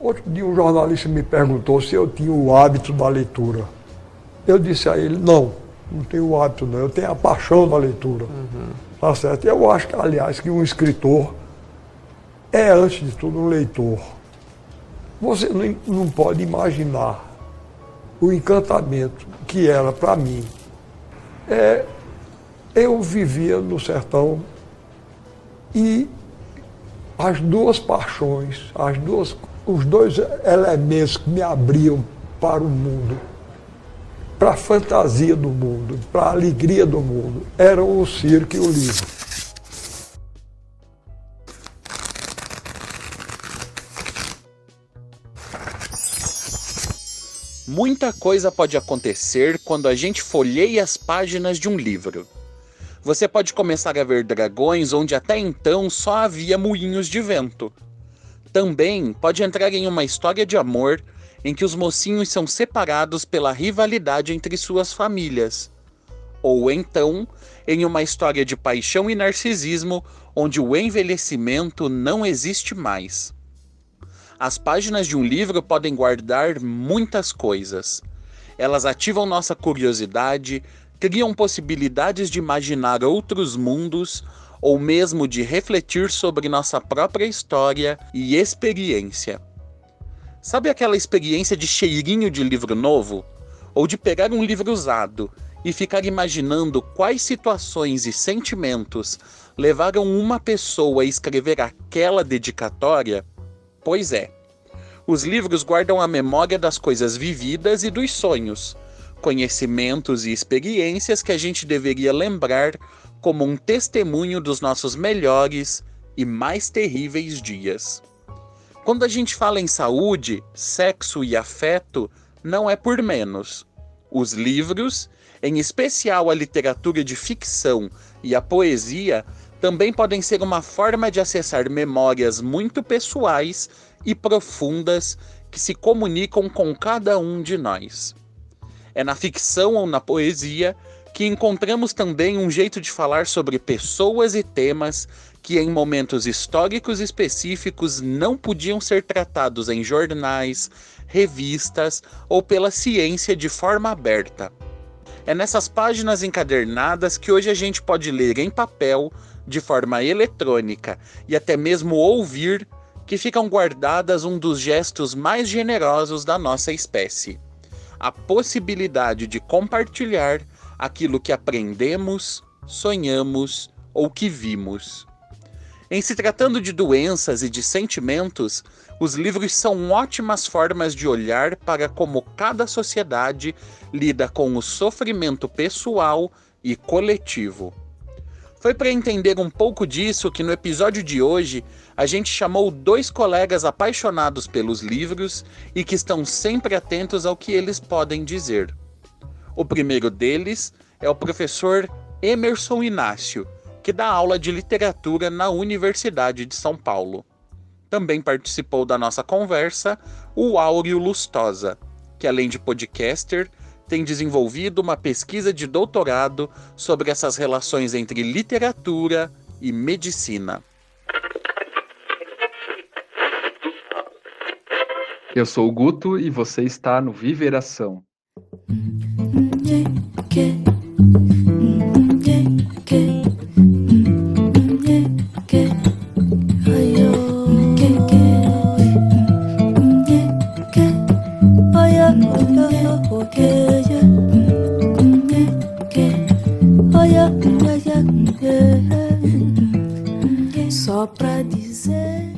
Outro dia um jornalista me perguntou se eu tinha o hábito da leitura. Eu disse a ele, não, não tenho o hábito não, eu tenho a paixão da leitura. Uhum. Tá certo? Eu acho, aliás, que um escritor é, antes de tudo, um leitor. Você não, não pode imaginar o encantamento que era para mim. É, eu vivia no sertão e as duas paixões, as duas, os dois elementos que me abriam para o mundo, para a fantasia do mundo, para a alegria do mundo, eram o circo e o livro. Muita coisa pode acontecer quando a gente folheia as páginas de um livro. Você pode começar a ver dragões onde até então só havia moinhos de vento. Também pode entrar em uma história de amor em que os mocinhos são separados pela rivalidade entre suas famílias. Ou então, em uma história de paixão e narcisismo onde o envelhecimento não existe mais. As páginas de um livro podem guardar muitas coisas. Elas ativam nossa curiosidade, criam possibilidades de imaginar outros mundos ou mesmo de refletir sobre nossa própria história e experiência. Sabe aquela experiência de cheirinho de livro novo? Ou de pegar um livro usado e ficar imaginando quais situações e sentimentos levaram uma pessoa a escrever aquela dedicatória? Pois é. Os livros guardam a memória das coisas vividas e dos sonhos conhecimentos e experiências que a gente deveria lembrar como um testemunho dos nossos melhores e mais terríveis dias. Quando a gente fala em saúde, sexo e afeto, não é por menos. Os livros, em especial a literatura de ficção e a poesia, também podem ser uma forma de acessar memórias muito pessoais e profundas que se comunicam com cada um de nós. É na ficção ou na poesia que encontramos também um jeito de falar sobre pessoas e temas que em momentos históricos específicos não podiam ser tratados em jornais, revistas ou pela ciência de forma aberta. É nessas páginas encadernadas que hoje a gente pode ler em papel, de forma eletrônica e até mesmo ouvir, que ficam guardadas um dos gestos mais generosos da nossa espécie a possibilidade de compartilhar aquilo que aprendemos, sonhamos ou que vimos. Em se tratando de doenças e de sentimentos, os livros são ótimas formas de olhar para como cada sociedade lida com o sofrimento pessoal e coletivo. Foi para entender um pouco disso que no episódio de hoje a gente chamou dois colegas apaixonados pelos livros e que estão sempre atentos ao que eles podem dizer. O primeiro deles é o professor Emerson Inácio, que dá aula de literatura na Universidade de São Paulo. Também participou da nossa conversa o Áureo Lustosa, que além de podcaster, tem desenvolvido uma pesquisa de doutorado sobre essas relações entre literatura e medicina. Eu sou o Guto e você está no Viveração. Só pra dizer.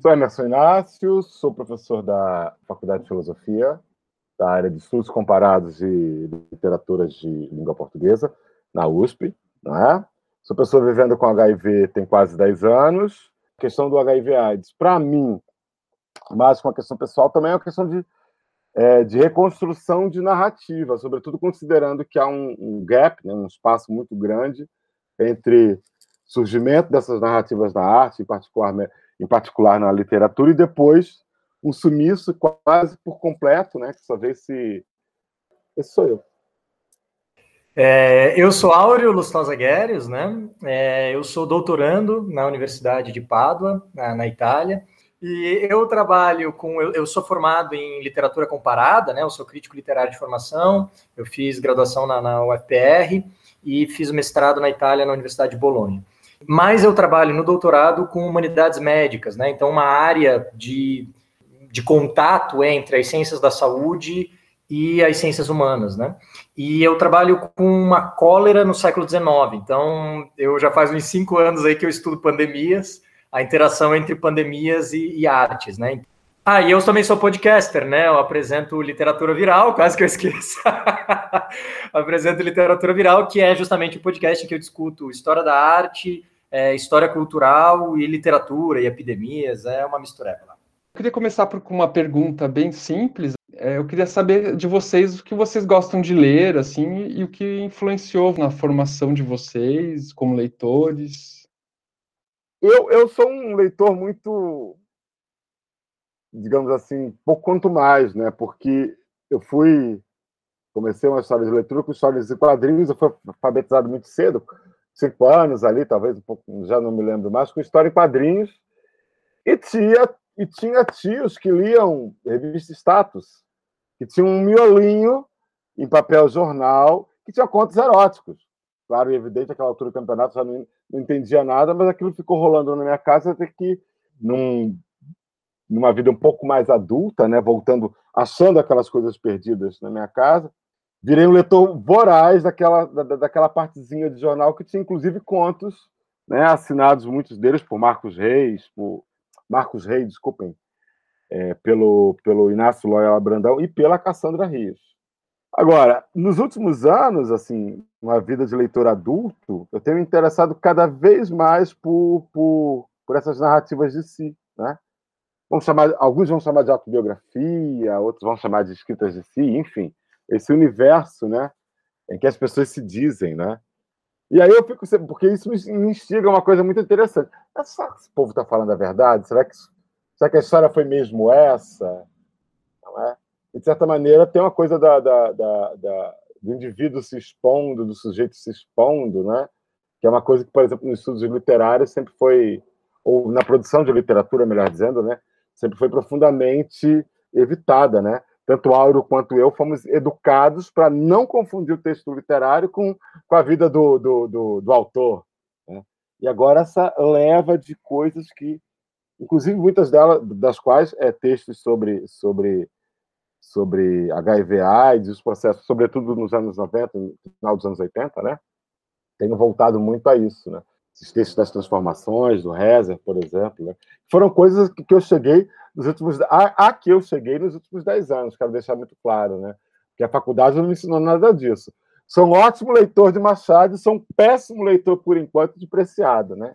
Sou Emerson Inácio, sou professor da Faculdade de Filosofia, da área de Estudos Comparados e Literaturas de Língua Portuguesa, na USP, não é? Sou pessoa vivendo com HIV tem quase 10 anos. A questão do HIV/AIDS, para mim, mais que uma questão pessoal, também é uma questão de, é, de reconstrução de narrativa, sobretudo considerando que há um, um gap, né, um espaço muito grande entre surgimento dessas narrativas na arte, em particular, em particular na literatura, e depois um sumiço quase por completo, né? Que só vê se. Esse sou eu. É, eu sou Áureo Lustosa Gueres, né? É, eu sou doutorando na Universidade de Pádua, na, na, Itália, E eu trabalho com. Eu, eu, sou formado em literatura comparada, né? Eu sou crítico literário de formação. Eu fiz graduação na, na UFPR e fiz mestrado na Itália, na Universidade de Bolonha. Mas eu trabalho no doutorado com humanidades médicas, né? Então, uma área de, de contato entre as ciências da saúde e as ciências humanas, né? E eu trabalho com uma cólera no século XIX. Então, eu já faz uns cinco anos aí que eu estudo pandemias, a interação entre pandemias e, e artes, né? Ah, e eu também sou podcaster, né? Eu apresento Literatura Viral, quase que eu esqueço. apresento Literatura Viral, que é justamente o podcast que eu discuto história da arte, é, história cultural e literatura e epidemias. É uma mistureba lá. Eu queria começar por uma pergunta bem simples. É, eu queria saber de vocês o que vocês gostam de ler, assim, e o que influenciou na formação de vocês como leitores. Eu, eu sou um leitor muito, digamos assim, pouco quanto mais, né? Porque eu fui, comecei uma história de leitura com histórias de quadrinhos, eu fui alfabetizado muito cedo, cinco anos ali, talvez um pouco, já não me lembro mais, com história em quadrinhos, e tinha, e tinha tios que liam revista Status, que tinha um miolinho em papel jornal que tinha contos eróticos. Claro e evidente, aquela altura do campeonato já não, não entendia nada, mas aquilo ficou rolando na minha casa até que, num, numa vida um pouco mais adulta, né, voltando, achando aquelas coisas perdidas na minha casa, virei um leitor voraz daquela, da, daquela partezinha de jornal que tinha inclusive contos né, assinados, muitos deles por Marcos Reis, por Marcos Reis, desculpem, é, pelo, pelo Inácio Loyola Brandão e pela Cassandra Rios. Agora, nos últimos anos, assim, uma vida de leitor adulto, eu tenho me interessado cada vez mais por, por, por essas narrativas de si, né? Vamos chamar, alguns vão chamar de autobiografia, outros vão chamar de escritas de si, enfim, esse universo, né, em que as pessoas se dizem, né? E aí eu fico porque isso me instiga uma coisa muito interessante. Será que esse povo está falando a verdade? Será que Será que a história foi mesmo essa? Não é? E, de certa maneira, tem uma coisa da, da, da, da, do indivíduo se expondo, do sujeito se expondo, né? que é uma coisa que, por exemplo, nos estudos literários sempre foi, ou na produção de literatura, melhor dizendo, né? sempre foi profundamente evitada. Né? Tanto Auro quanto eu fomos educados para não confundir o texto literário com, com a vida do, do, do, do autor. Né? E agora essa leva de coisas que inclusive muitas delas, das quais é textos sobre, sobre, sobre HIV/AIDS, os processos, sobretudo nos anos 90, no final dos anos 80, né? Tenho voltado muito a isso, né? Esses textos das transformações, do Rezer, por exemplo, né? foram coisas que, eu cheguei nos últimos a, a, que eu cheguei nos últimos 10 anos, quero deixar muito claro, né? Que a faculdade não me ensinou nada disso. Sou um ótimo leitor de Machado e sou um péssimo leitor, por enquanto, de Preciado, né?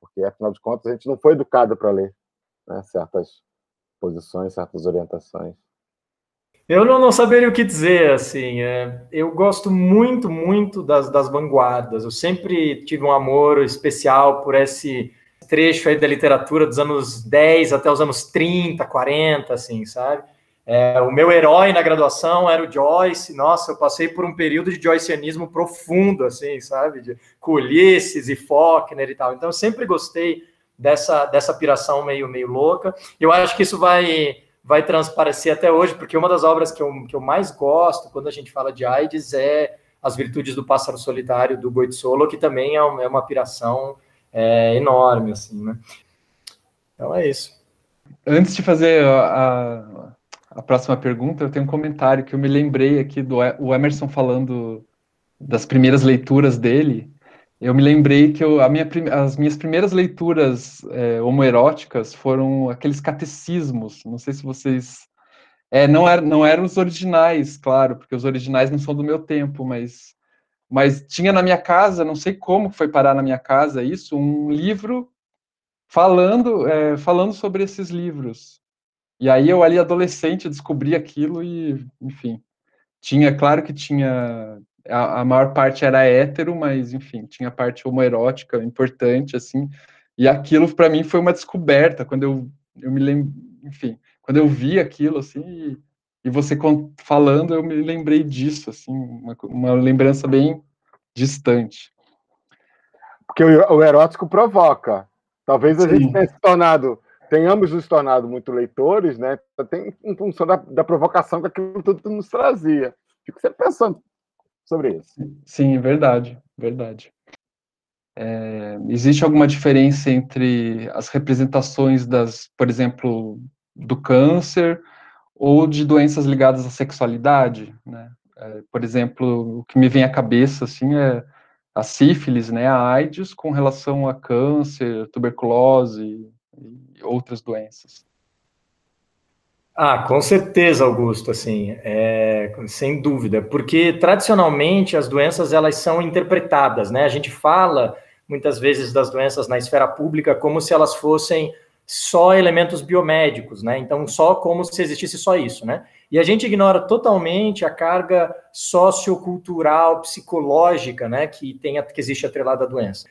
porque afinal de contas a gente não foi educado para ler né, certas posições, certas orientações. Eu não, não, saberia o que dizer, assim, é, eu gosto muito, muito das, das vanguardas, eu sempre tive um amor especial por esse trecho aí da literatura dos anos 10 até os anos 30, 40, assim, sabe? É, o meu herói na graduação era o Joyce. Nossa, eu passei por um período de joyceanismo profundo, assim, sabe? De Ulisses e Faulkner e tal. Então, eu sempre gostei dessa, dessa piração meio, meio louca. Eu acho que isso vai, vai transparecer até hoje, porque uma das obras que eu, que eu mais gosto quando a gente fala de AIDS é As Virtudes do Pássaro Solitário, do Goitsolo, que também é uma, é uma piração é, enorme, assim, né? Então, é isso. Antes de fazer a a próxima pergunta, eu tenho um comentário que eu me lembrei aqui do o Emerson falando das primeiras leituras dele. Eu me lembrei que eu, minha, as minhas primeiras leituras é, homoeróticas foram aqueles catecismos. Não sei se vocês. É, não, era, não eram os originais, claro, porque os originais não são do meu tempo, mas, mas tinha na minha casa, não sei como foi parar na minha casa isso, um livro falando, é, falando sobre esses livros. E aí eu ali adolescente descobri aquilo e, enfim, tinha, claro que tinha, a, a maior parte era hétero, mas enfim, tinha parte homoerótica importante, assim, e aquilo para mim foi uma descoberta, quando eu, eu me lembro, enfim, quando eu vi aquilo, assim, e, e você falando, eu me lembrei disso, assim, uma, uma lembrança bem distante. Porque o, o erótico provoca. Talvez a Sim. gente tenha se tornado tenhamos nos tornado muito leitores, né? Tem em função da, da provocação que aquilo tudo nos trazia. Fico sempre pensando sobre isso. Sim, verdade, verdade. É, existe alguma diferença entre as representações das, por exemplo, do câncer ou de doenças ligadas à sexualidade, né? É, por exemplo, o que me vem à cabeça assim é a sífilis, né, a AIDS, com relação a câncer, tuberculose e outras doenças. Ah, com certeza, Augusto, assim, é, sem dúvida, porque tradicionalmente as doenças elas são interpretadas, né? A gente fala muitas vezes das doenças na esfera pública como se elas fossem só elementos biomédicos, né? Então, só como se existisse só isso, né? E a gente ignora totalmente a carga sociocultural, psicológica, né, que, tem, que existe atrelada à doença.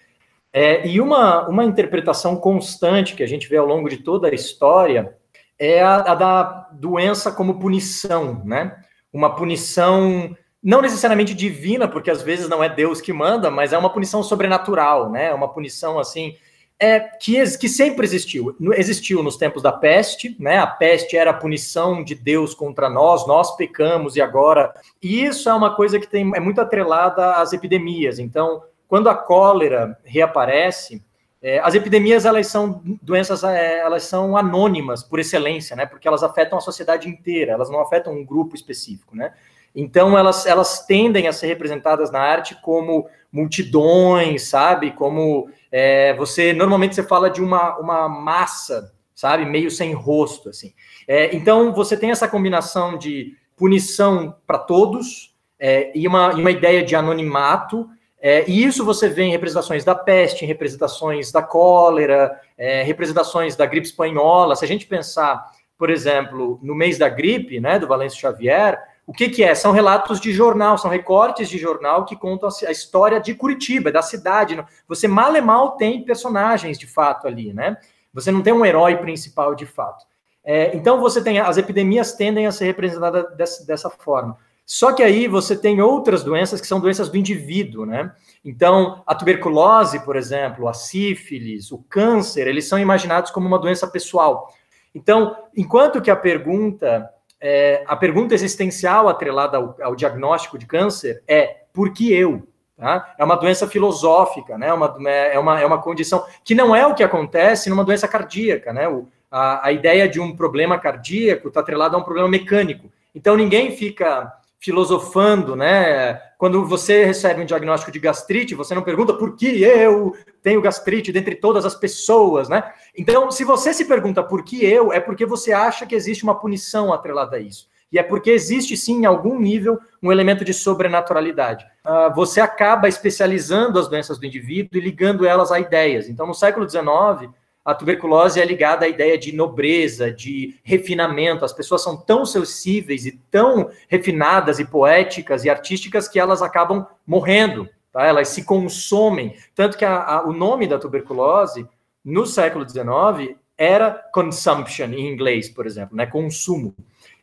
É, e uma, uma interpretação constante que a gente vê ao longo de toda a história é a, a da doença como punição, né? Uma punição não necessariamente divina, porque às vezes não é Deus que manda, mas é uma punição sobrenatural, né? Uma punição assim é, que, que sempre existiu. Existiu nos tempos da peste, né? A peste era a punição de Deus contra nós, nós pecamos e agora. E isso é uma coisa que tem, é muito atrelada às epidemias. Então, quando a cólera reaparece, é, as epidemias elas são doenças, é, elas são anônimas por excelência, né? Porque elas afetam a sociedade inteira, elas não afetam um grupo específico, né? Então elas, elas tendem a ser representadas na arte como multidões, sabe? Como é, você normalmente você fala de uma, uma massa, sabe, meio sem rosto, assim. É, então você tem essa combinação de punição para todos é, e, uma, e uma ideia de anonimato. É, e isso você vê em representações da peste, em representações da cólera, é, representações da gripe espanhola. Se a gente pensar, por exemplo, no mês da gripe, né, do Valêncio Xavier, o que, que, é? São relatos de jornal, são recortes de jornal que contam a história de Curitiba, da cidade. Você mal e mal tem personagens de fato ali, né? Você não tem um herói principal de fato. É, então você tem as epidemias tendem a ser representadas dessa, dessa, forma. Só que aí você tem outras doenças que são doenças do indivíduo, né? Então a tuberculose, por exemplo, a sífilis, o câncer, eles são imaginados como uma doença pessoal. Então, enquanto que a pergunta é, a pergunta existencial atrelada ao, ao, diagnóstico de câncer é por que eu? Tá? É uma doença filosófica, né? uma, é, uma, é uma condição que não é o que acontece numa doença cardíaca. Né? O, a, a ideia de um problema cardíaco está atrelada a um problema mecânico. Então ninguém fica filosofando, né? Quando você recebe um diagnóstico de gastrite, você não pergunta por que eu tenho gastrite dentre todas as pessoas, né? Então, se você se pergunta por que eu, é porque você acha que existe uma punição atrelada a isso. E é porque existe sim, em algum nível, um elemento de sobrenaturalidade. Uh, você acaba especializando as doenças do indivíduo e ligando elas a ideias. Então, no século XIX, a tuberculose é ligada à ideia de nobreza, de refinamento. As pessoas são tão sensíveis e tão refinadas e poéticas e artísticas que elas acabam morrendo, tá? elas se consomem. Tanto que a, a, o nome da tuberculose, no século XIX, era consumption, em inglês, por exemplo, né? consumo.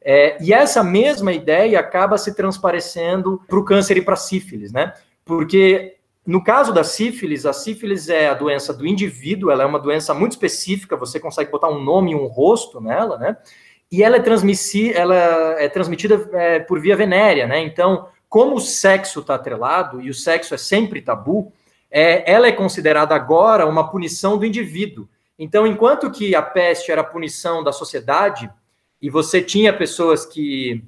É, e essa mesma ideia acaba se transparecendo para o câncer e para a sífilis, né? Porque no caso da sífilis, a sífilis é a doença do indivíduo, ela é uma doença muito específica, você consegue botar um nome e um rosto nela, né? E ela é, ela é transmitida é, por via venérea, né? Então, como o sexo está atrelado, e o sexo é sempre tabu, é, ela é considerada agora uma punição do indivíduo. Então, enquanto que a peste era a punição da sociedade, e você tinha pessoas que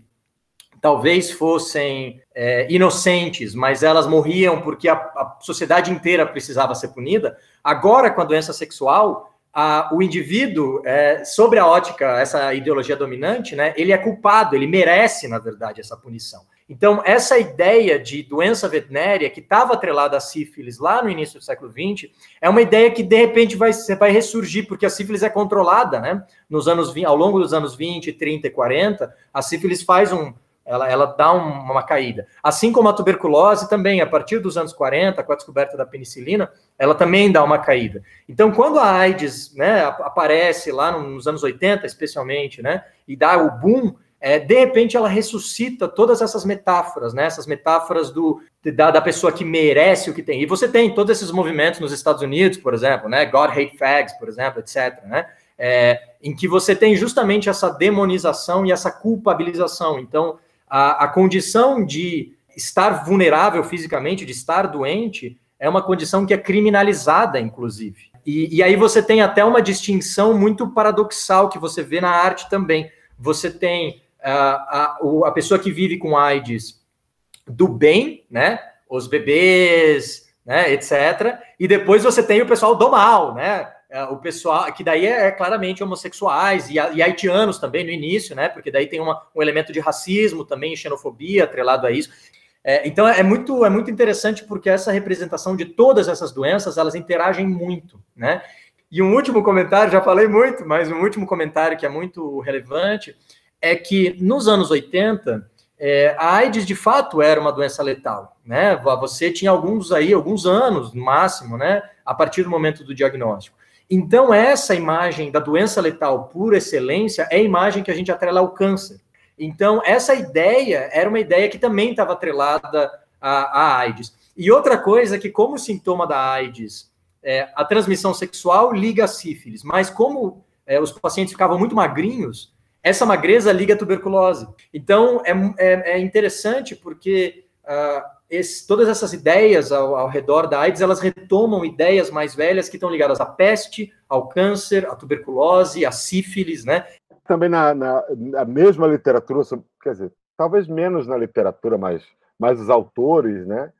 talvez fossem é, inocentes, mas elas morriam porque a, a, sociedade inteira precisava ser punida. Agora, com a doença sexual, a, o indivíduo, é, sobre a ótica, essa ideologia dominante, né, ele é culpado, ele merece, na verdade, essa punição. Então, essa ideia de doença venérea, que estava atrelada à sífilis lá no início do século XX, é uma ideia que, de repente, vai, vai ressurgir, porque a sífilis é controlada, né? Nos anos, ao longo dos anos 20, 30 e 40, a sífilis faz um, ela, ela dá um, uma caída. Assim como a tuberculose também, a partir dos anos 40, com a descoberta da penicilina, ela também dá uma caída. Então, quando a AIDS né, aparece lá nos anos 80, especialmente, né, e dá o boom, é, de repente ela ressuscita todas essas metáforas, né, essas metáforas do, da, da pessoa que merece o que tem. E você tem todos esses movimentos nos Estados Unidos, por exemplo, né, God Hate Fags, por exemplo, etc., né, é, em que você tem justamente essa demonização e essa culpabilização. Então, a, a condição de estar vulnerável fisicamente, de estar doente, é uma condição que é criminalizada, inclusive. E, e, aí você tem até uma distinção muito paradoxal que você vê na arte também. Você tem uh, a, a pessoa que vive com AIDS do bem, né? Os bebês, né? Etc. E depois você tem o pessoal do mal, né? É, o pessoal, que daí é, é claramente homossexuais e, e, haitianos também no início, né? Porque daí tem uma, um elemento de racismo também, xenofobia atrelado a isso. É, então é muito, é muito interessante porque essa representação de todas essas doenças, elas interagem muito, né? E um último comentário, já falei muito, mas um último comentário que é muito relevante é que nos anos 80, é, a AIDS de fato era uma doença letal, né? Você tinha alguns aí, alguns anos no máximo, né? A partir do momento do diagnóstico. Então, essa imagem da doença letal por excelência é a imagem que a gente atrela ao câncer. Então, essa ideia era uma ideia que também estava atrelada à, à, AIDS. E outra coisa é que, como sintoma da AIDS, é, a transmissão sexual liga a sífilis, mas como é, os pacientes ficavam muito magrinhos, essa magreza liga a tuberculose. Então, é, é, é interessante porque uh, esse, todas essas ideias ao, ao, redor da AIDS, elas retomam ideias mais velhas que estão ligadas à peste, ao câncer, à tuberculose, à sífilis, né? também na, na, na, mesma literatura, quer dizer, talvez menos na literatura, mas, mas os autores, né?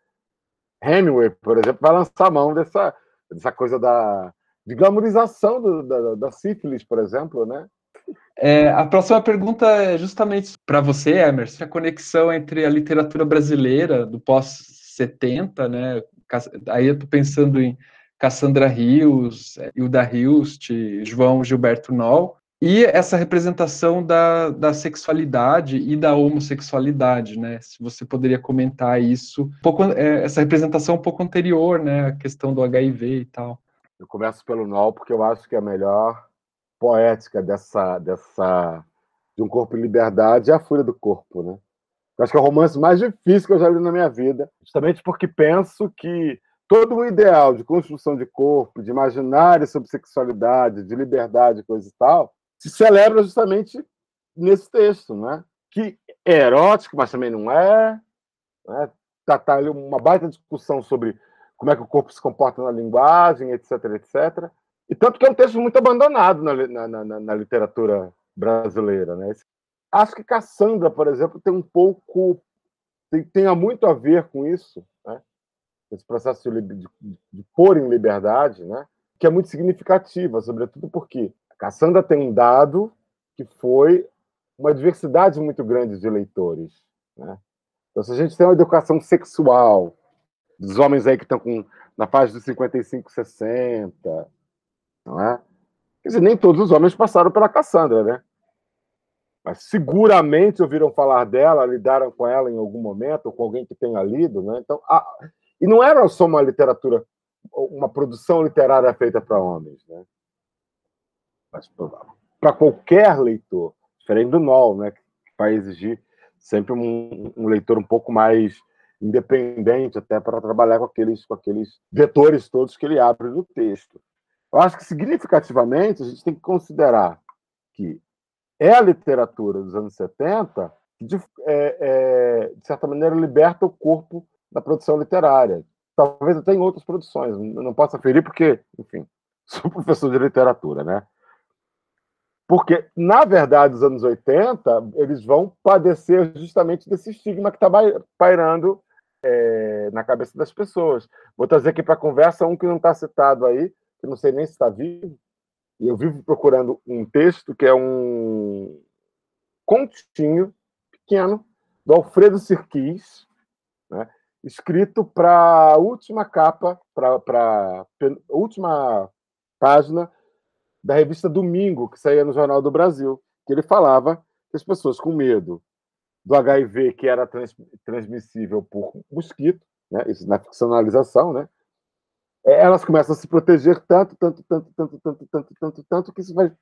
Hemingway, por exemplo, vai lançar a mão dessa, dessa coisa da de glamorização do, da, da sífilis, por exemplo, né? É, a próxima pergunta é justamente para você, Emerson, a conexão entre a literatura brasileira do pós-70, né? Aí eu estou pensando em Cassandra Rios, Hilda Hilst, João Gilberto Noll, e essa representação da, da sexualidade e da homossexualidade, né? Se você poderia comentar isso, um pouco, é, essa representação um pouco anterior, né? A questão do HIV e tal. Eu começo pelo Nol porque eu acho que é a melhor poética dessa, dessa de um corpo em liberdade é a Fúria do Corpo, né? Eu acho que é o romance mais difícil que eu já li na minha vida, justamente porque penso que todo o ideal de construção de corpo, de imaginário sobre sexualidade, de liberdade, coisa e tal, se celebra justamente nesse texto, né? que é erótico, mas também não é. Né? Tá, tá ali uma baita discussão sobre como é que o corpo se comporta na linguagem, etc, etc. E tanto que é um texto muito abandonado na, na, na, na literatura brasileira. Né? Acho que Cassandra, por exemplo, tem um pouco. tem, tenha muito a ver com isso, né? esse processo de, de, de pôr em liberdade, né? que é muito significativa, sobretudo porque Cassandra tem um dado que foi uma diversidade muito grande de leitores. Né? Então, se a gente tem uma educação sexual dos homens aí que estão com, na faixa dos 55, 60, não é? Quer dizer, nem todos os homens passaram pela Cassandra, né? Mas seguramente ouviram falar dela, lidaram com ela em algum momento, ou com alguém que tenha lido, né? Então, a... e não era só uma literatura, uma produção literária feita para homens, né? Mas para qualquer leitor, diferente do NOL, né? Que vai exigir sempre um, um leitor um pouco mais independente, até para trabalhar com aqueles, com aqueles vetores todos que ele abre no texto. Eu acho que, significativamente, a gente tem que considerar que é a literatura dos anos 70 que, de, é, é, de certa maneira, liberta o corpo da produção literária. Talvez até em outras produções, não posso aferir porque, enfim, sou professor de literatura, né? Porque, na verdade, os anos 80, eles vão padecer justamente desse estigma que está pairando é, na cabeça das pessoas. Vou trazer aqui para a conversa um que não está citado aí, que não sei nem se está vivo, e eu vivo procurando um texto que é um continho pequeno do Alfredo Sirquis, né, escrito para a última capa, para a última página da revista Domingo, que saía no Jornal do Brasil, que ele falava que as pessoas com medo do HIV, que era trans, transmissível por mosquito, né, isso na ficcionalização, né, elas começam a se proteger tanto, tanto, tanto, tanto, tanto, tanto, tanto, tanto, que isso vai,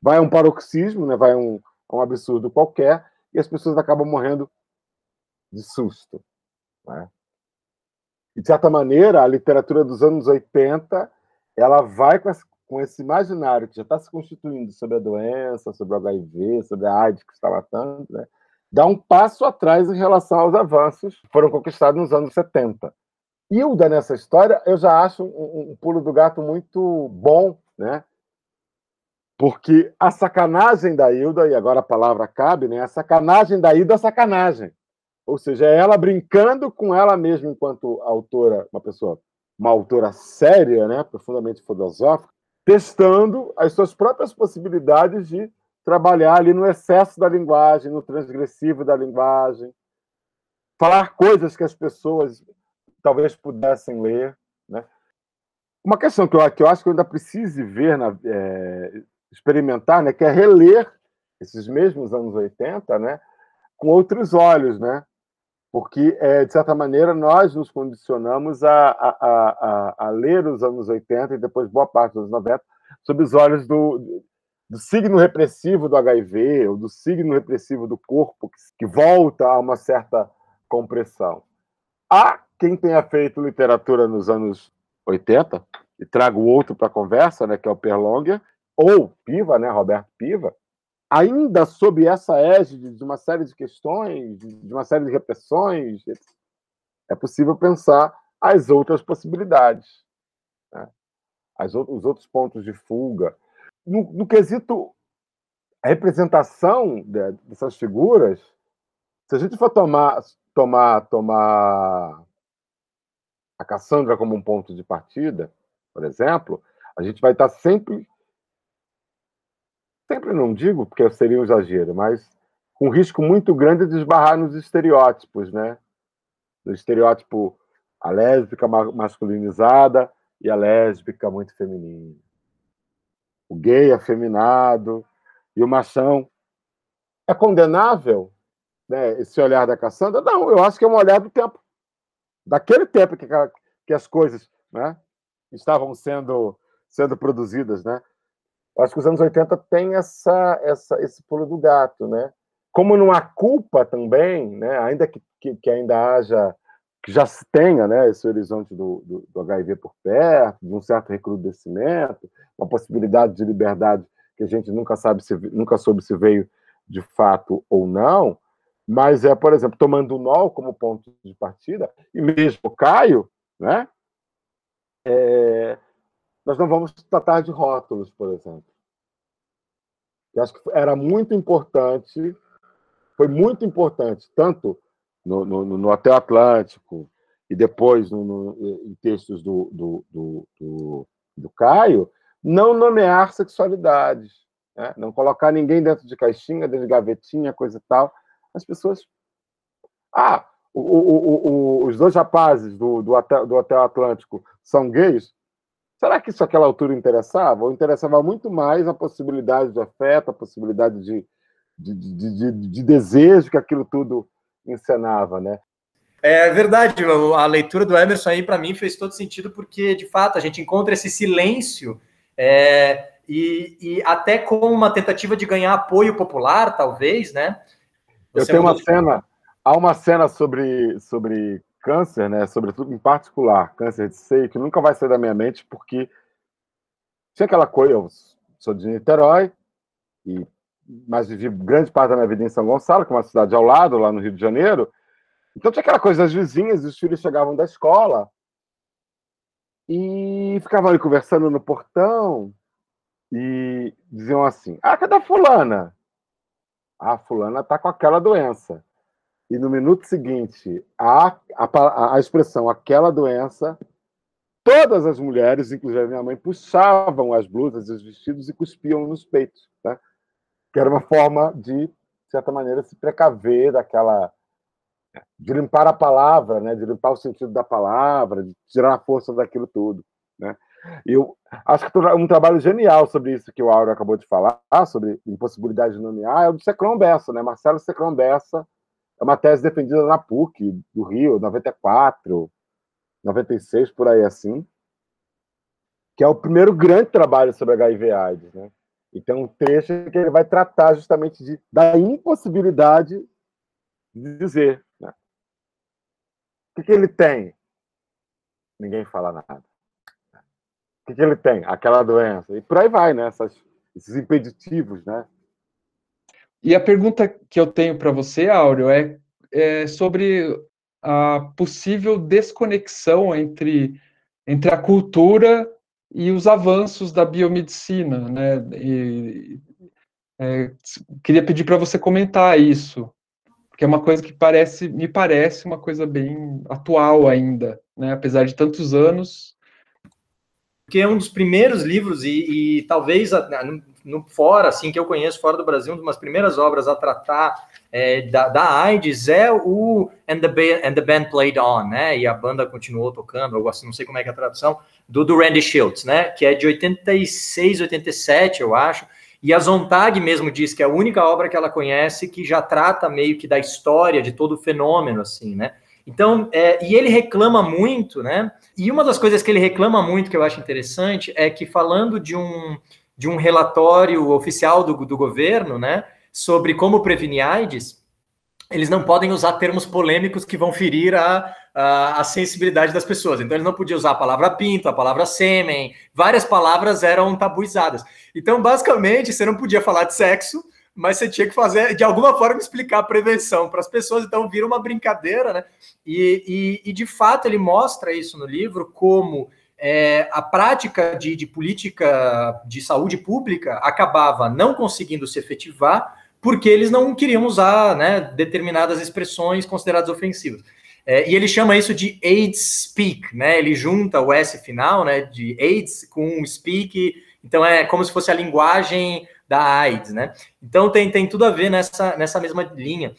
vai a um paroxismo, né? vai a um, um absurdo qualquer, e as pessoas acabam morrendo de susto. Né? E, de certa maneira, a literatura dos anos 80 ela vai com essa, com esse imaginário que já está se constituindo sobre a doença, sobre o HIV, sobre a AIDS que está matando, né, dá um passo atrás em relação aos avanços que foram conquistados nos anos 70. Hilda, nessa história, eu já acho um, um pulo do gato muito bom, né? Porque a sacanagem da Hilda, e agora a palavra cabe, né? A sacanagem da Hilda é sacanagem. Ou seja, é ela brincando com ela mesma enquanto autora, uma pessoa, uma autora séria, né? profundamente filosófica, testando as suas próprias possibilidades de trabalhar ali no excesso da linguagem, no transgressivo da linguagem, falar coisas que as pessoas talvez pudessem ler. Né? Uma questão que eu, que eu acho que eu ainda precise ver, na, é, experimentar, né, que é reler esses mesmos anos 80 né, com outros olhos, né? porque, é, de certa maneira, nós nos condicionamos a, a, a, a, ler os anos 80 e depois boa parte dos anos 90 sob os olhos do, do signo repressivo do HIV, ou do signo repressivo do corpo, que, que volta a uma certa compressão. Há quem tenha feito literatura nos anos 80, e trago outro para a conversa, né, que é o Perlonger, ou Piva, né, Roberto Piva, ainda sob essa égide de uma série de questões, de uma série de repressões, é possível pensar as outras possibilidades, né? as, os outros pontos de fuga. No, no quesito representação dessas figuras, se a gente for tomar, tomar, tomar a Cassandra como um ponto de partida, por exemplo, a gente vai estar sempre sempre não digo porque seria um exagero, mas com risco muito grande de esbarrar nos estereótipos, né? No estereótipo a lésbica masculinizada e a lésbica muito feminina. O gay afeminado e o machão. É condenável né, esse olhar da Cassandra? Não, eu acho que é um olhar do tempo. Daquele tempo que, que as coisas né, estavam sendo, sendo produzidas, né? acho que os anos 80 tem essa, essa, esse pulo do gato, né? Como não há culpa também, né? ainda que, que, que ainda haja, que já se tenha né, esse horizonte do, do, do, HIV por perto, de um certo recrudescimento, uma possibilidade de liberdade que a gente nunca sabe se nunca soube se veio de fato ou não, mas é, por exemplo, tomando o NOL como ponto de partida, e mesmo Caio, né? É, nós não vamos tratar de rótulos, por exemplo. Eu acho que era muito importante, foi muito importante, tanto no, no, no Hotel Atlântico e depois no, no, em textos do, do, do, do, do Caio, não nomear sexualidades, né? não colocar ninguém dentro de caixinha, dentro de gavetinha, coisa e tal. As pessoas. Ah, o, o, o, os dois rapazes do, do, do Hotel Atlântico são gays? Será que isso àquela altura interessava? Ou interessava muito mais a possibilidade de afeto, a possibilidade de, de, de, de, de desejo que aquilo tudo encenava, né? É verdade, a leitura do Emerson aí para mim fez todo sentido porque de fato a gente encontra esse silêncio é, e, e, até com uma tentativa de ganhar apoio popular, talvez, né? Você Eu tenho uma cena, há uma cena sobre sobre câncer, né, sobretudo em particular, câncer de seio, que nunca vai sair da minha mente, porque tinha aquela coisa, eu sou de Niterói, e, mas vivi grande parte da minha vida em São Gonçalo, que é uma cidade ao lado, lá no Rio de Janeiro. Então tinha aquela coisa das vizinhas, os filhos chegavam da escola e ficavam ali conversando no portão e diziam assim: Ah, cadê a fulana? Ah, fulana tá com aquela doença e no minuto seguinte a, a, a expressão aquela doença, todas as mulheres, inclusive a minha mãe, puxavam as blusas e os vestidos e cuspiam nos peitos, né? que era uma forma de, de certa maneira, se precaver daquela. de limpar a palavra, né? de limpar o sentido da palavra, de tirar a força daquilo tudo. Né? Eu acho que um trabalho genial sobre isso que o Auro acabou de falar, sobre impossibilidade de nomear, é o do Secron Bessa, né? Marcelo Secron Bessa, é uma tese defendida na PUC do Rio, 94, 96, por aí assim, que é o primeiro grande trabalho sobre HIV/AIDS, né? E tem um trecho que ele vai tratar justamente de, da impossibilidade de dizer. Né? O que, que ele tem? Ninguém fala nada. O que, que ele tem? Aquela doença. E por aí vai, né? Essas, esses impeditivos, né? E a pergunta que eu tenho para você, Áureo, é, é, sobre a possível desconexão entre, entre a cultura e os avanços da biomedicina, né? E, é, queria pedir para você comentar isso, porque é uma coisa que parece, me parece uma coisa bem atual ainda, né? Apesar de tantos anos. Que é um dos primeiros livros e, e talvez no, no, fora, assim, que eu conheço fora do Brasil, uma das primeiras obras a tratar é, da, da, AIDS é o And the, Band, And the Band Played On, né? E a banda continuou tocando, eu assim, não sei como é que é a tradução, do, do Randy Shields, né? Que é de 86, 87, eu acho e a Zontag mesmo diz que é a única obra que ela conhece que já trata meio que da história de todo o fenômeno, assim, né? Então, é, e ele reclama muito, né? E uma das coisas que ele reclama muito, que eu acho interessante, é que falando de um, de um relatório oficial do, do governo, né, sobre como prevenir AIDS, eles não podem usar termos polêmicos que vão ferir a, a, a, sensibilidade das pessoas. Então, eles não podiam usar a palavra pinto, a palavra sêmen, várias palavras eram tabuizadas. Então, basicamente, você não podia falar de sexo, mas você tinha que fazer, de alguma forma, explicar a prevenção para as pessoas. Então, vira uma brincadeira, né? E, e, e, de fato, ele mostra isso no livro como é, a prática de, de política de saúde pública acabava não conseguindo se efetivar porque eles não queriam usar né, determinadas expressões consideradas ofensivas. É, e ele chama isso de AIDS speak, né? Ele junta o S final, né, de AIDS com speak, então é como se fosse a linguagem da AIDS, né? Então tem, tem tudo a ver nessa, nessa mesma linha.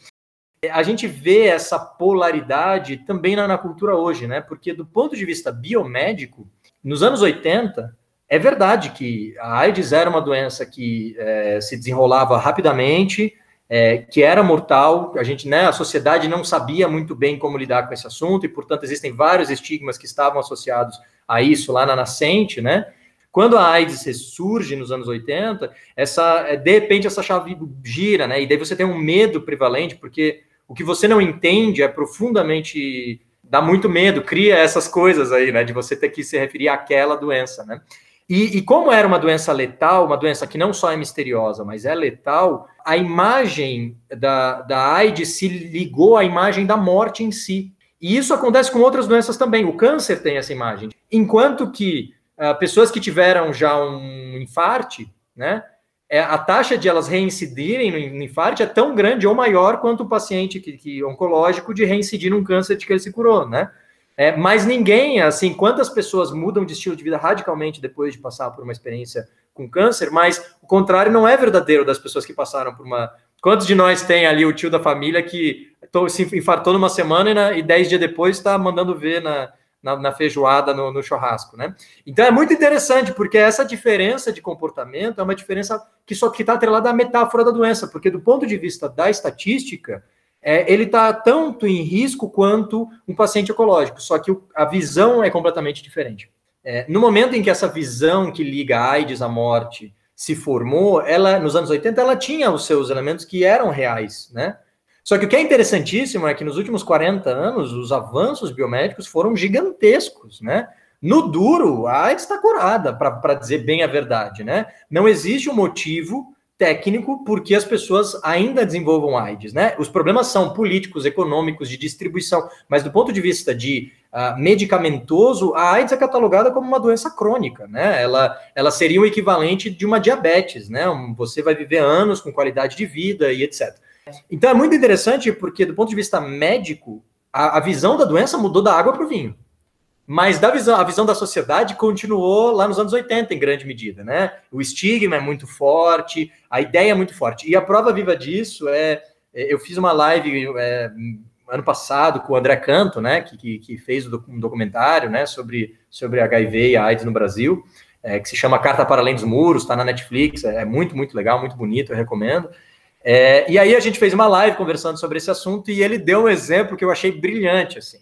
A gente vê essa polaridade também na, na cultura hoje, né? Porque do ponto de vista biomédico, nos anos 80, é verdade que a AIDS era uma doença que é, se desenrolava rapidamente, é, que era mortal. A gente, né, a sociedade não sabia muito bem como lidar com esse assunto e, portanto, existem vários estigmas que estavam associados a isso lá na nascente, né? Quando a AIDS surge nos anos 80, essa, é, de repente essa chave gira, né? E daí você tem um medo prevalente, porque o que você não entende é profundamente dá muito medo, cria essas coisas aí, né? De você ter que se referir àquela doença, né? E, e, como era uma doença letal, uma doença que não só é misteriosa, mas é letal, a imagem da, da AIDS se ligou à imagem da morte em si. E isso acontece com outras doenças também. O câncer tem essa imagem. Enquanto que uh, pessoas que tiveram já um infarte, né, é, a taxa de elas reincidirem no, infarte é tão grande ou maior quanto o paciente que, que oncológico de reincidir num câncer de que ele se curou, né? É, mas ninguém, assim, quantas pessoas mudam de estilo de vida radicalmente depois de passar por uma experiência com câncer, mas o contrário não é verdadeiro das pessoas que passaram por uma. Quantos de nós tem ali o tio da família que se infartou numa semana e, na, e dez dias depois está mandando ver na, na, na feijoada, no, no, churrasco, né? Então é muito interessante, porque essa diferença de comportamento é uma diferença que só que está atrelada à metáfora da doença, porque do ponto de vista da estatística, é, ele está tanto em risco quanto um paciente oncológico, só que o, a visão é completamente diferente. É, no momento em que essa visão que liga a AIDS à morte se formou, ela nos anos 80 ela tinha os seus elementos que eram reais, né? Só que o que é interessantíssimo é que nos últimos 40 anos os avanços biomédicos foram gigantescos, né? No duro, a AIDS está curada, para dizer bem a verdade, né? Não existe um motivo técnico porque as pessoas ainda desenvolvam AIDS, né? Os problemas são políticos, econômicos, de distribuição, mas do ponto de vista de uh, medicamentoso, a AIDS é catalogada como uma doença crônica, né? Ela, ela seria o equivalente de uma diabetes, né? Você vai viver anos com qualidade de vida e etc. Então é muito interessante porque do ponto de vista médico, a, a visão da doença mudou da água para o vinho. Mas da visão, a visão da sociedade continuou lá nos anos 80, em grande medida, né? O estigma é muito forte, a ideia é muito forte. E a prova viva disso é. é eu fiz uma live é, ano passado com o André Canto, né? Que, que, que, fez um documentário né, sobre, sobre HIV e AIDS no Brasil, é, que se chama Carta para Além dos Muros, está na Netflix, é, é muito, muito legal, muito bonito, eu recomendo. É, e aí a gente fez uma live conversando sobre esse assunto e ele deu um exemplo que eu achei brilhante, assim.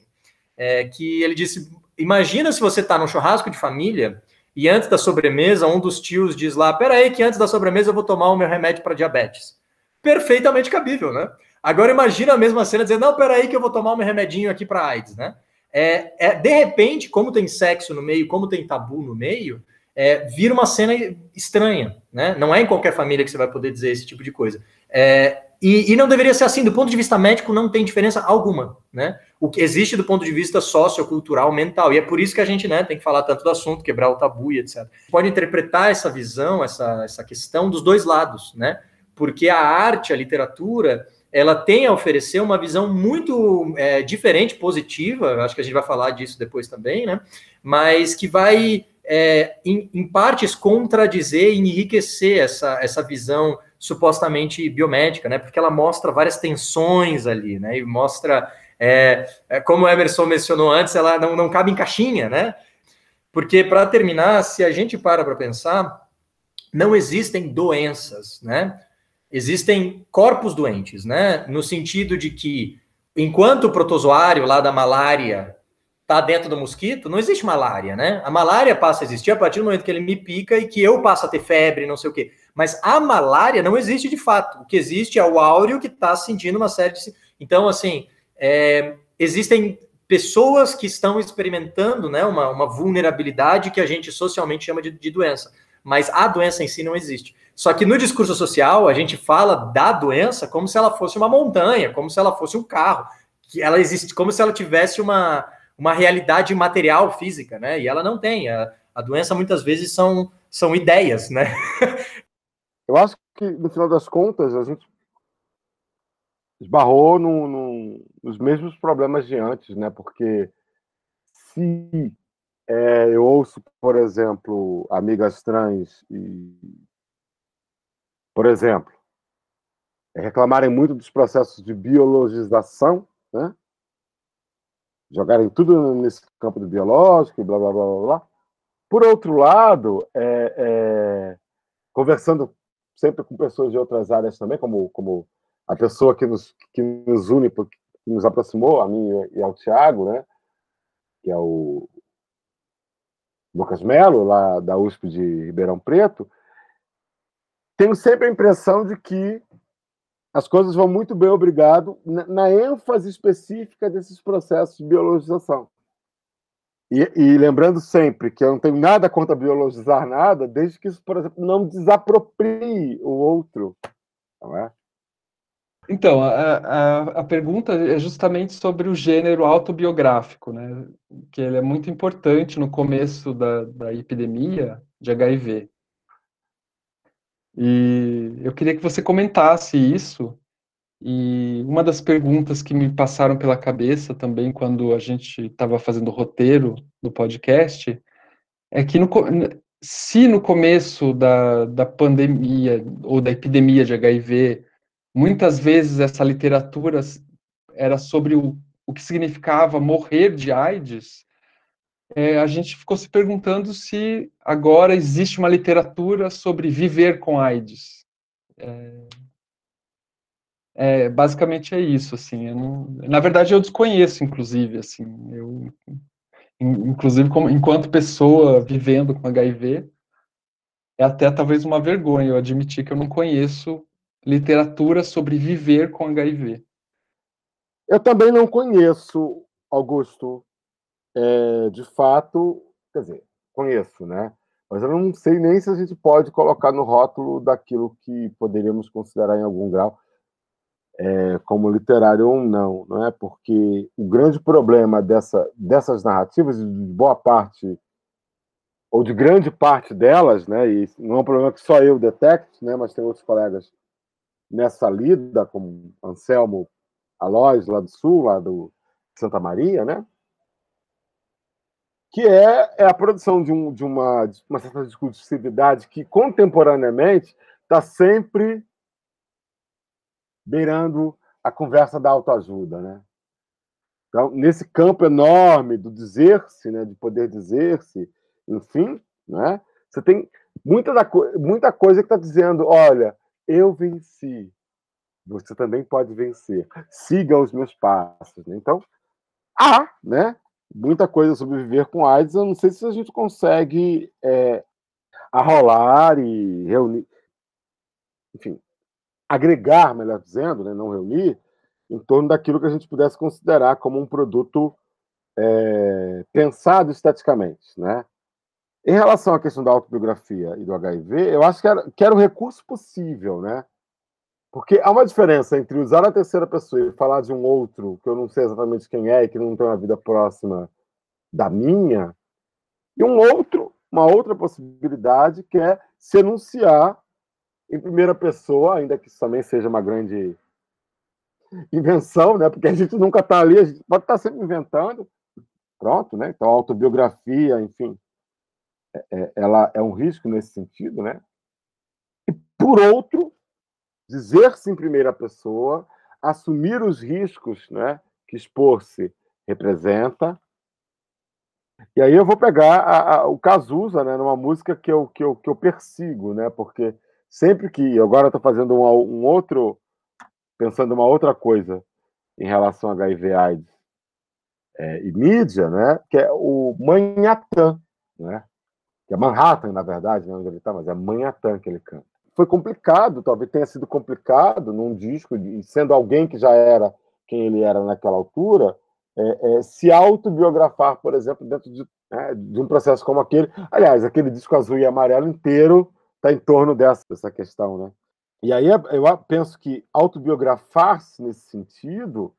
É, que ele disse: Imagina se você está num churrasco de família e antes da sobremesa, um dos tios diz lá: peraí, que antes da sobremesa eu vou tomar o meu remédio para diabetes. Perfeitamente cabível, né? Agora imagina a mesma cena dizendo: não, peraí, que eu vou tomar o meu remedinho aqui para AIDS, né? É, é, de repente, como tem sexo no meio, como tem tabu no meio, é, vira uma cena estranha, né? Não é em qualquer família que você vai poder dizer esse tipo de coisa. É, e, e, não deveria ser assim, do ponto de vista médico, não tem diferença alguma, né? O que existe do ponto de vista sociocultural, mental, e é por isso que a gente né, tem que falar tanto do assunto, quebrar o tabu e etc. Pode interpretar essa visão, essa, essa questão dos dois lados, né? Porque a arte, a literatura, ela tem a oferecer uma visão muito é, diferente, positiva, acho que a gente vai falar disso depois também, né? Mas que vai, é, em, em, partes, contradizer e enriquecer essa, essa visão supostamente biomédica, né? Porque ela mostra várias tensões ali, né? E mostra, é, é como o Emerson mencionou antes, ela não, não cabe em caixinha, né? Porque, para terminar, se a gente para para pensar, não existem doenças, né? existem corpos doentes, né? No sentido de que, enquanto o protozoário lá da malária está dentro do mosquito, não existe malária, né? A malária passa a existir a partir do momento que ele me pica e que eu passo a ter febre, não sei o quê. Mas a malária não existe de fato. O que existe é o áureo que está sentindo uma série de. Então, assim, é, existem pessoas que estão experimentando né, uma, uma vulnerabilidade que a gente socialmente chama de, de doença. Mas a doença em si não existe. Só que no discurso social, a gente fala da doença como se ela fosse uma montanha, como se ela fosse um carro, que ela existe, como se ela tivesse uma, uma realidade material, física, né? E ela não tem. A, a doença muitas vezes são, são ideias, né? Eu acho que, no final das contas, a gente esbarrou no, no, nos mesmos problemas de antes, né? Porque se é, eu ouço, por exemplo, amigas trans e por exemplo, é reclamarem muito dos processos de biologização, né? jogarem tudo nesse campo do biológico e blá, blá, blá, blá. Por outro lado, é, é, conversando sempre com pessoas de outras áreas também, como, como a pessoa que nos, que nos une, que nos aproximou, a mim e ao Tiago, né? que é o Lucas Melo, lá da USP de Ribeirão Preto, tenho sempre a impressão de que as coisas vão muito bem, obrigado, na, na ênfase específica desses processos de biologização. E, e, lembrando sempre que eu não tenho nada contra biologizar nada, desde que isso, por exemplo, não desaproprie o outro. Não é? Então, a, a, a, pergunta é justamente sobre o gênero autobiográfico, né? que ele é muito importante no começo da, da epidemia de HIV. E eu queria que você comentasse isso. E uma das perguntas que me passaram pela cabeça também quando a gente estava fazendo o roteiro do podcast é que no, se no começo da, da pandemia ou da epidemia de HIV, muitas vezes essa literatura era sobre o, o que significava morrer de AIDS, é, a gente ficou se perguntando se agora existe uma literatura sobre viver com AIDS. É, é, basicamente é isso, assim. Não, na verdade, eu desconheço, inclusive, assim. Eu, inclusive, como, enquanto pessoa vivendo com HIV, é até talvez uma vergonha eu admitir que eu não conheço literatura sobre viver com HIV. Eu também não conheço, Augusto é, de fato, quer dizer, conheço, né? Mas eu não sei nem se a gente pode colocar no rótulo daquilo que poderíamos considerar em algum grau é, como literário ou não, não é? Porque o grande problema dessa, dessas narrativas, de boa parte ou de grande parte delas, né? E não é um problema que só eu detecto, né? Mas tem outros colegas nessa lida, como Anselmo Alois, lá do Sul, lá do Santa Maria, né? que é, é a produção de, um, de uma, de uma certa discursividade que, contemporaneamente, está sempre beirando a conversa da autoajuda. Né? Então, nesse campo enorme do dizer-se, né, de poder dizer-se, enfim, né, você tem muita, da, muita coisa que está dizendo: olha, eu venci, você também pode vencer, siga os meus passos. Né? Então, há né, muita coisa sobre viver com AIDS. Eu não sei se a gente consegue é, arrolar e reunir, enfim, agregar, melhor dizendo, né, não reunir, em torno daquilo que a gente pudesse considerar como um produto é, pensado esteticamente, né? Em relação à questão da autobiografia e do HIV, eu acho que era, que era o recurso possível, né? Porque há uma diferença entre usar a terceira pessoa e falar de um outro, que eu não sei exatamente quem é e que não tem uma vida próxima da minha, e um outro, uma outra possibilidade que é se enunciar em primeira pessoa, ainda que isso também seja uma grande invenção, né? Porque a gente nunca está ali, a gente pode estar tá sempre inventando. Pronto, né? Então, autobiografia, enfim, é, é, ela é um risco nesse sentido, né? E, por outro, dizer-se em primeira pessoa, assumir os riscos né, que expor-se representa. E aí eu vou pegar a, a, o Cazuza, né, numa música que eu, que, eu, que eu persigo, né, porque sempre que. Agora estou fazendo um, um outro. pensando uma outra coisa em relação a HIV-AIDS é, e mídia, né, que é o Manhattan, né, que é Manhattan, na verdade, né, onde ele está, mas é Manhattan que ele canta. Foi complicado, talvez tenha sido complicado num disco, e sendo alguém que já era quem ele era naquela altura, é, é, se autobiografar, por exemplo, dentro de, né, de, um processo como aquele. Aliás, aquele disco azul e amarelo inteiro está em torno dessa, dessa questão, né? E aí eu penso que autobiografar-se nesse sentido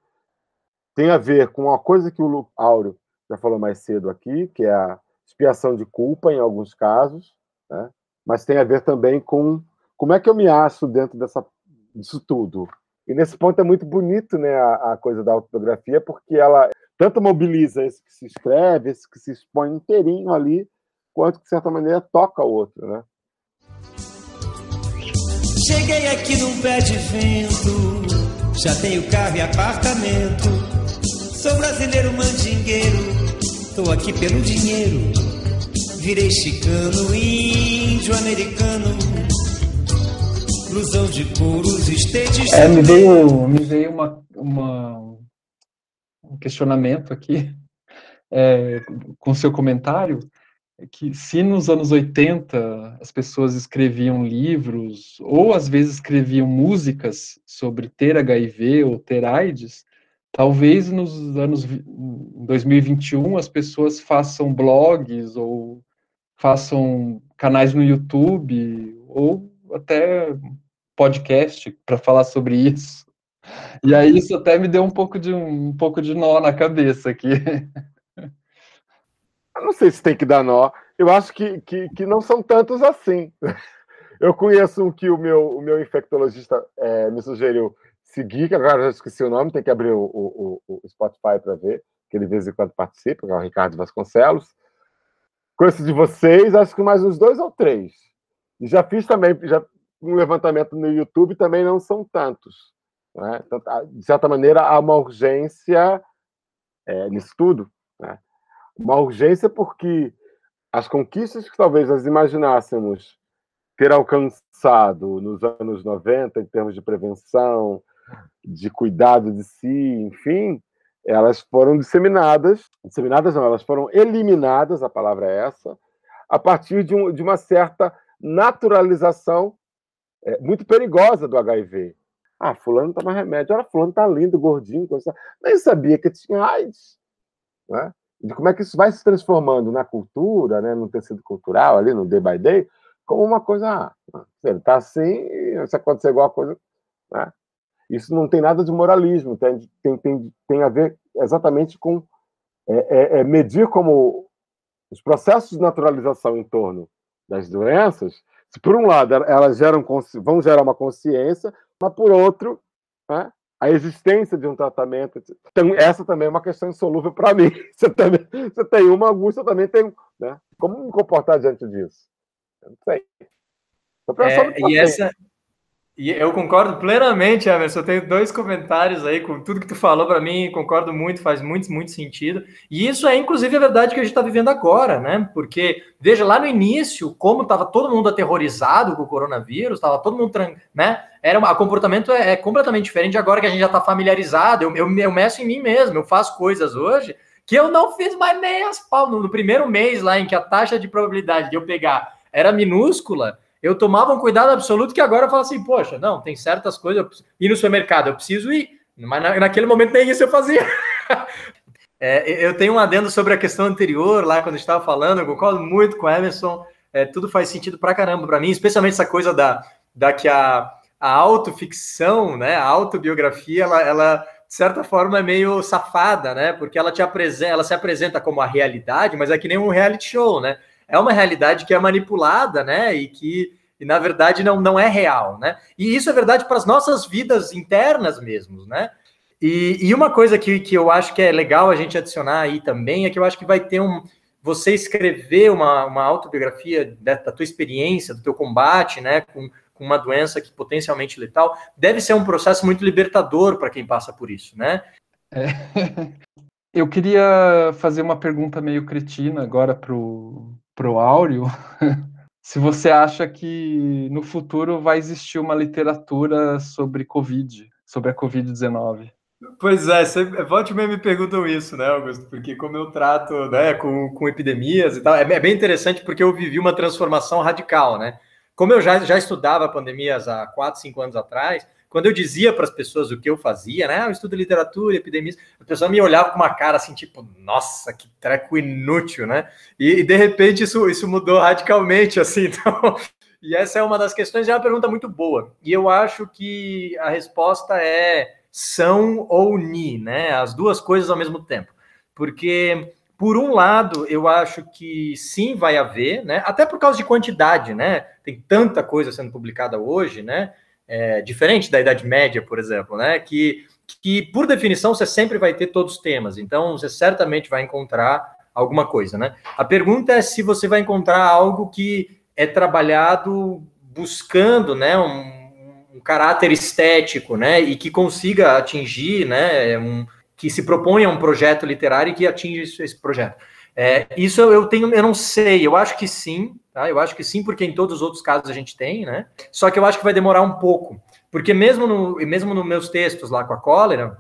tem a ver com uma coisa que o Lu Áureo já falou mais cedo aqui, que é a expiação de culpa em alguns casos, né? mas tem a ver também com como é que eu me acho dentro dessa, disso tudo. E nesse ponto é muito bonito né, a, a coisa da autobiografia, porque ela tanto mobiliza esse que se escreve, esse que se expõe inteirinho ali, quanto que, de certa maneira, toca o outro. Né? Cheguei aqui num pé de vento, já tenho carro e apartamento. Sou brasileiro mandingueiro, tô aqui pelo dinheiro. Virei chicano, índio americano, blusão de couros, estedes. É, me veio, me veio uma, uma, um questionamento aqui é, com seu comentário que se nos anos 80 as pessoas escreviam livros ou às vezes escreviam músicas sobre ter HIV ou ter AIDS, talvez nos anos 2021 as pessoas façam blogs ou façam canais no YouTube ou até podcast para falar sobre isso. E aí isso até me deu um pouco de um, um pouco de nó na cabeça aqui. Eu não sei se tem que dar nó. Eu acho que, que, que não são tantos assim. Eu conheço um que o meu, o meu infectologista é, me sugeriu seguir, que agora já esqueci o nome, tem que abrir o, o, o Spotify para ver, que ele de vez em quando participa, que é o Ricardo Vasconcelos. Conheço de vocês, acho que mais uns dois ou três. E já fiz também já um levantamento no YouTube, também não são tantos. Né? Então, tá, de certa maneira, há uma urgência é, nisso tudo. Né? Uma urgência porque as conquistas que talvez nós imaginássemos ter alcançado nos anos 90, em termos de prevenção, de cuidado de si, enfim, elas foram disseminadas, disseminadas não, elas foram eliminadas, a palavra é essa, a partir de, um, de uma certa naturalização é, muito perigosa do HIV. Ah, fulano toma remédio, olha, fulano tá lindo, gordinho, coisa... nem sabia que tinha AIDS. Né? De como é que isso vai se transformando na cultura, né, no tecido cultural, ali no day by day, como uma coisa, ah, ele tá assim, se acontecer igual a coisa, né? Isso não tem nada de moralismo, tem, tem, tem, tem a ver exatamente com é, é, é medir como os processos de naturalização em torno das doenças, se por um lado elas geram, vão gerar uma consciência, mas por outro, né, a existência de um tratamento. Então, essa também é uma questão insolúvel para mim. Você, também, você tem uma, Augusto, eu também tenho. Né? Como me comportar diante disso? Eu não sei. É, e essa, e eu concordo plenamente, Emerson. Eu tenho dois comentários aí com tudo que tu falou para mim, concordo muito, faz muito, muito sentido. E isso é, inclusive, a verdade que a gente está vivendo agora, né? Porque, veja, lá no início, como estava todo mundo aterrorizado com o coronavírus, estava todo mundo, né? Era o comportamento é, é, completamente diferente agora que a gente já está familiarizado. Eu, eu, eu meço em mim mesmo, eu faço coisas hoje que eu não fiz mais nem as pau. No, no primeiro mês lá em que a taxa de probabilidade de eu pegar era minúscula, eu tomava um cuidado absoluto que agora eu falo assim, poxa, não, tem certas coisas, ir no supermercado, eu preciso ir, mas naquele momento nem isso eu fazia. É, eu tenho um adendo sobre a questão anterior, lá quando estava falando, eu concordo muito com o Emerson, é, tudo faz sentido pra caramba para mim, especialmente essa coisa da, da que a, a autoficção, né, a autobiografia, ela, ela, de certa forma, é meio safada, né, porque ela, te apresenta, ela se apresenta como a realidade, mas é que nem um reality show, né, é uma realidade que é manipulada, né, e que e na verdade não, não é real, né? E isso é verdade para as nossas vidas internas mesmo, né? E, e, uma coisa que, que eu acho que é legal a gente adicionar aí também é que eu acho que vai ter um. Você escrever uma, uma autobiografia da, da tua experiência, do teu combate, né, com, com uma doença que potencialmente letal, deve ser um processo muito libertador para quem passa por isso, né? É. Eu queria fazer uma pergunta meio cretina agora pro, pro Áureo. Se você acha que no futuro vai existir uma literatura sobre Covid, sobre a Covid-19. Pois é, sempre, volte e me perguntam isso, né, Augusto? Porque como eu trato né, com, com epidemias e tal, é, é, bem interessante porque eu vivi uma transformação radical, né? Como eu já, já estudava pandemias há 4, 5 anos atrás, quando eu dizia para as pessoas o que eu fazia, né? Ah, eu estudo literatura, epidemias, a pessoa me olhava com uma cara assim, tipo, nossa, que treco inútil, né? E, e de repente isso, isso mudou radicalmente, assim, então. E essa é uma das questões, é uma pergunta muito boa. E eu acho que a resposta é são ou ni, né? As duas coisas ao mesmo tempo. Porque, por um lado, eu acho que sim vai haver, né? Até por causa de quantidade, né? Tem tanta coisa sendo publicada hoje, né? É, diferente da Idade Média, por exemplo, né? Que, que, por definição, você sempre vai ter todos os temas. Então, você certamente vai encontrar alguma coisa, né? A pergunta é se você vai encontrar algo que é trabalhado buscando, né? Um, um caráter estético, né, e que consiga atingir, né, um, que se proponha um projeto literário e que atinja esse, esse projeto. É, isso eu tenho, eu não sei, eu acho que sim, tá? Eu acho que sim, porque em todos os outros casos a gente tem, né? Só que eu acho que vai demorar um pouco, porque mesmo no, mesmo nos meus textos lá com a cólera,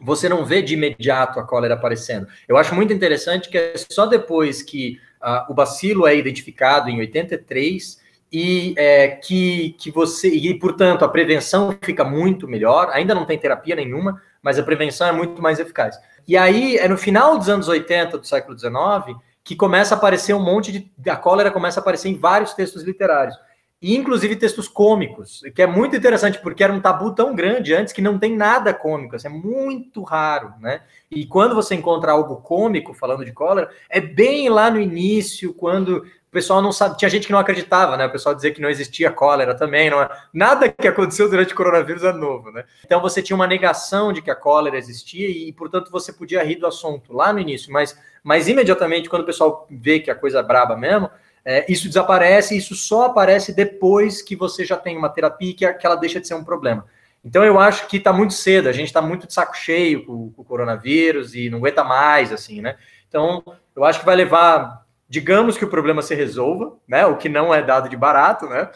você não vê de imediato a cólera aparecendo. Eu acho muito interessante que é só depois que uh, o bacilo é identificado em 83 e é, que, que você e portanto a prevenção fica muito melhor. Ainda não tem terapia nenhuma, mas a prevenção é muito mais eficaz. E aí é no final dos anos 80 do século 19 que começa a aparecer um monte de a cólera começa a aparecer em vários textos literários e inclusive textos cômicos, que é muito interessante porque era um tabu tão grande antes que não tem nada cômico, assim, é muito raro, né? E quando você encontra algo cômico falando de cólera, é bem lá no início, quando o pessoal não sabe, tinha gente que não acreditava, né? O pessoal dizia que não existia cólera também, não é, nada que aconteceu durante o coronavírus é novo, né? Então você tinha uma negação de que a cólera existia e, portanto, você podia rir do assunto lá no início, mas, mas imediatamente, quando o pessoal vê que a coisa é braba mesmo, é, isso desaparece, isso só aparece depois que você já tem uma terapia que, que ela deixa de ser um problema. Então eu acho que está muito cedo, a gente está muito de saco cheio com, com o coronavírus e não aguenta mais, assim, né? Então eu acho que vai levar digamos que o problema se resolva, né? O que não é dado de barato, né?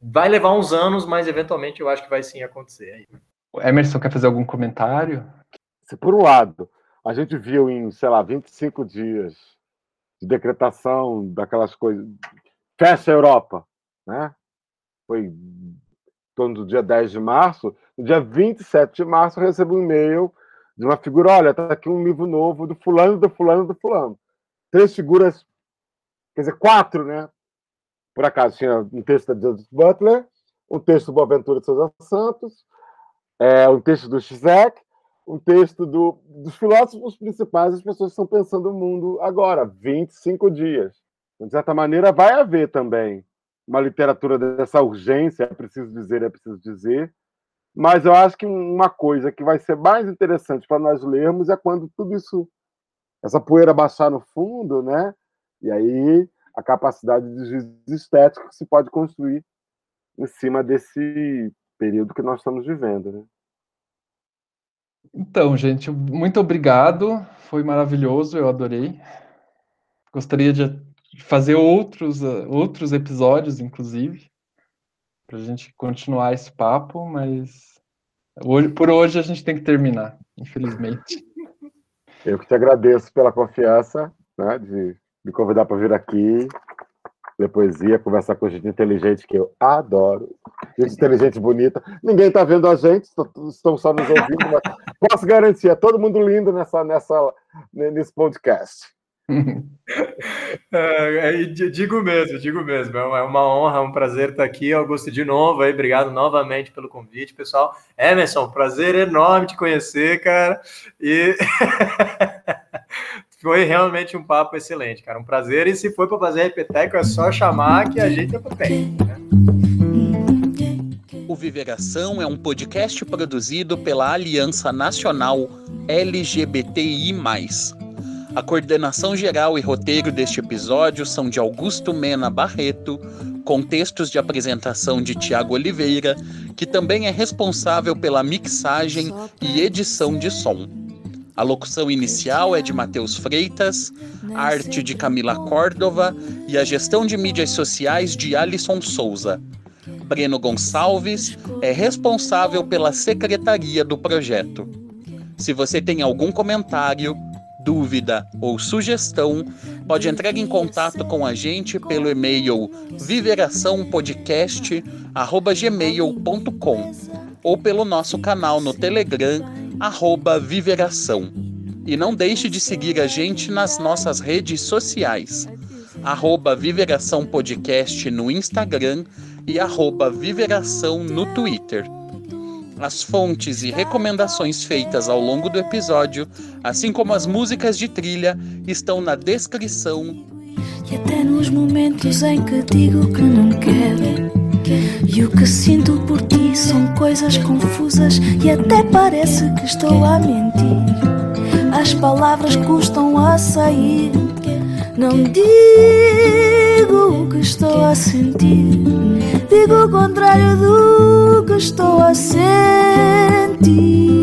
Vai levar uns anos, mas eventualmente eu acho que vai sim acontecer. O Emerson quer fazer algum comentário? Se por um lado a gente viu em, sei lá, 25 dias de decretação daquelas coisas, fecha a Europa, né? Foi em torno do dia 10 de março. No dia 27 de março, eu recebi um e-mail de uma figura: olha, está aqui um livro novo do fulano, do fulano, do fulano. Três figuras quer dizer, quatro, né? Por acaso, tinha um texto da Judith Butler, um texto do Boaventura de Souza Santos, é, um texto do Zizek, um texto do, dos filósofos principais, as pessoas estão pensando o mundo agora, 25 dias. De certa maneira, vai haver também uma literatura dessa urgência, é preciso dizer, é preciso dizer, mas eu acho que uma coisa que vai ser mais interessante para nós lermos é quando tudo isso, essa poeira baixar no fundo, né? E aí a capacidade de juízo estético que se pode construir em cima desse período que nós estamos vivendo. Né? Então, gente, muito obrigado. Foi maravilhoso, eu adorei. Gostaria de fazer outros, outros episódios, inclusive, para a gente continuar esse papo, mas hoje, por hoje a gente tem que terminar, infelizmente. Eu que te agradeço pela confiança né, de me convidar para vir aqui, ler poesia, conversar com gente inteligente que eu adoro. Gente inteligente, bonita. Ninguém está vendo a gente, estão só nos ouvindo, mas posso garantir, é todo mundo lindo nessa, nessa nesse podcast. é, é digo mesmo, digo mesmo. É uma honra, um prazer estar aqui. Augusto, de novo, aí, obrigado novamente pelo convite, pessoal. Emerson, prazer enorme te conhecer, cara. E foi realmente um papo excelente, cara. Um prazer. E se for para fazer repeteco, é só chamar que a gente é potente. Né? O Viveração é um podcast produzido pela Aliança Nacional LGBTI. A coordenação geral e roteiro deste episódio são de Augusto Mena Barreto, com textos de apresentação de Tiago Oliveira, que também é responsável pela mixagem e edição de som. A locução inicial é de Matheus Freitas, a arte de Camila Córdova e a gestão de mídias sociais de Alisson Souza. Breno Gonçalves é responsável pela secretaria do projeto. Se você tem algum comentário, dúvida ou sugestão, pode entrar em contato com a gente pelo e-mail viveraçãopodcast@gmail.com ou pelo nosso canal no Telegram @viveração. E não deixe de seguir a gente nas nossas redes sociais. Arroba Viveração Podcast no Instagram e arroba Viveração no Twitter. As fontes e recomendações feitas ao longo do episódio, assim como as músicas de trilha, estão na descrição. E até nos momentos em que digo que não quero. E o que sinto por ti são coisas confusas e até parece que estou a mentir. As palavras custam a sair. Não digo o que estou a sentir, digo o contrário do que estou a sentir.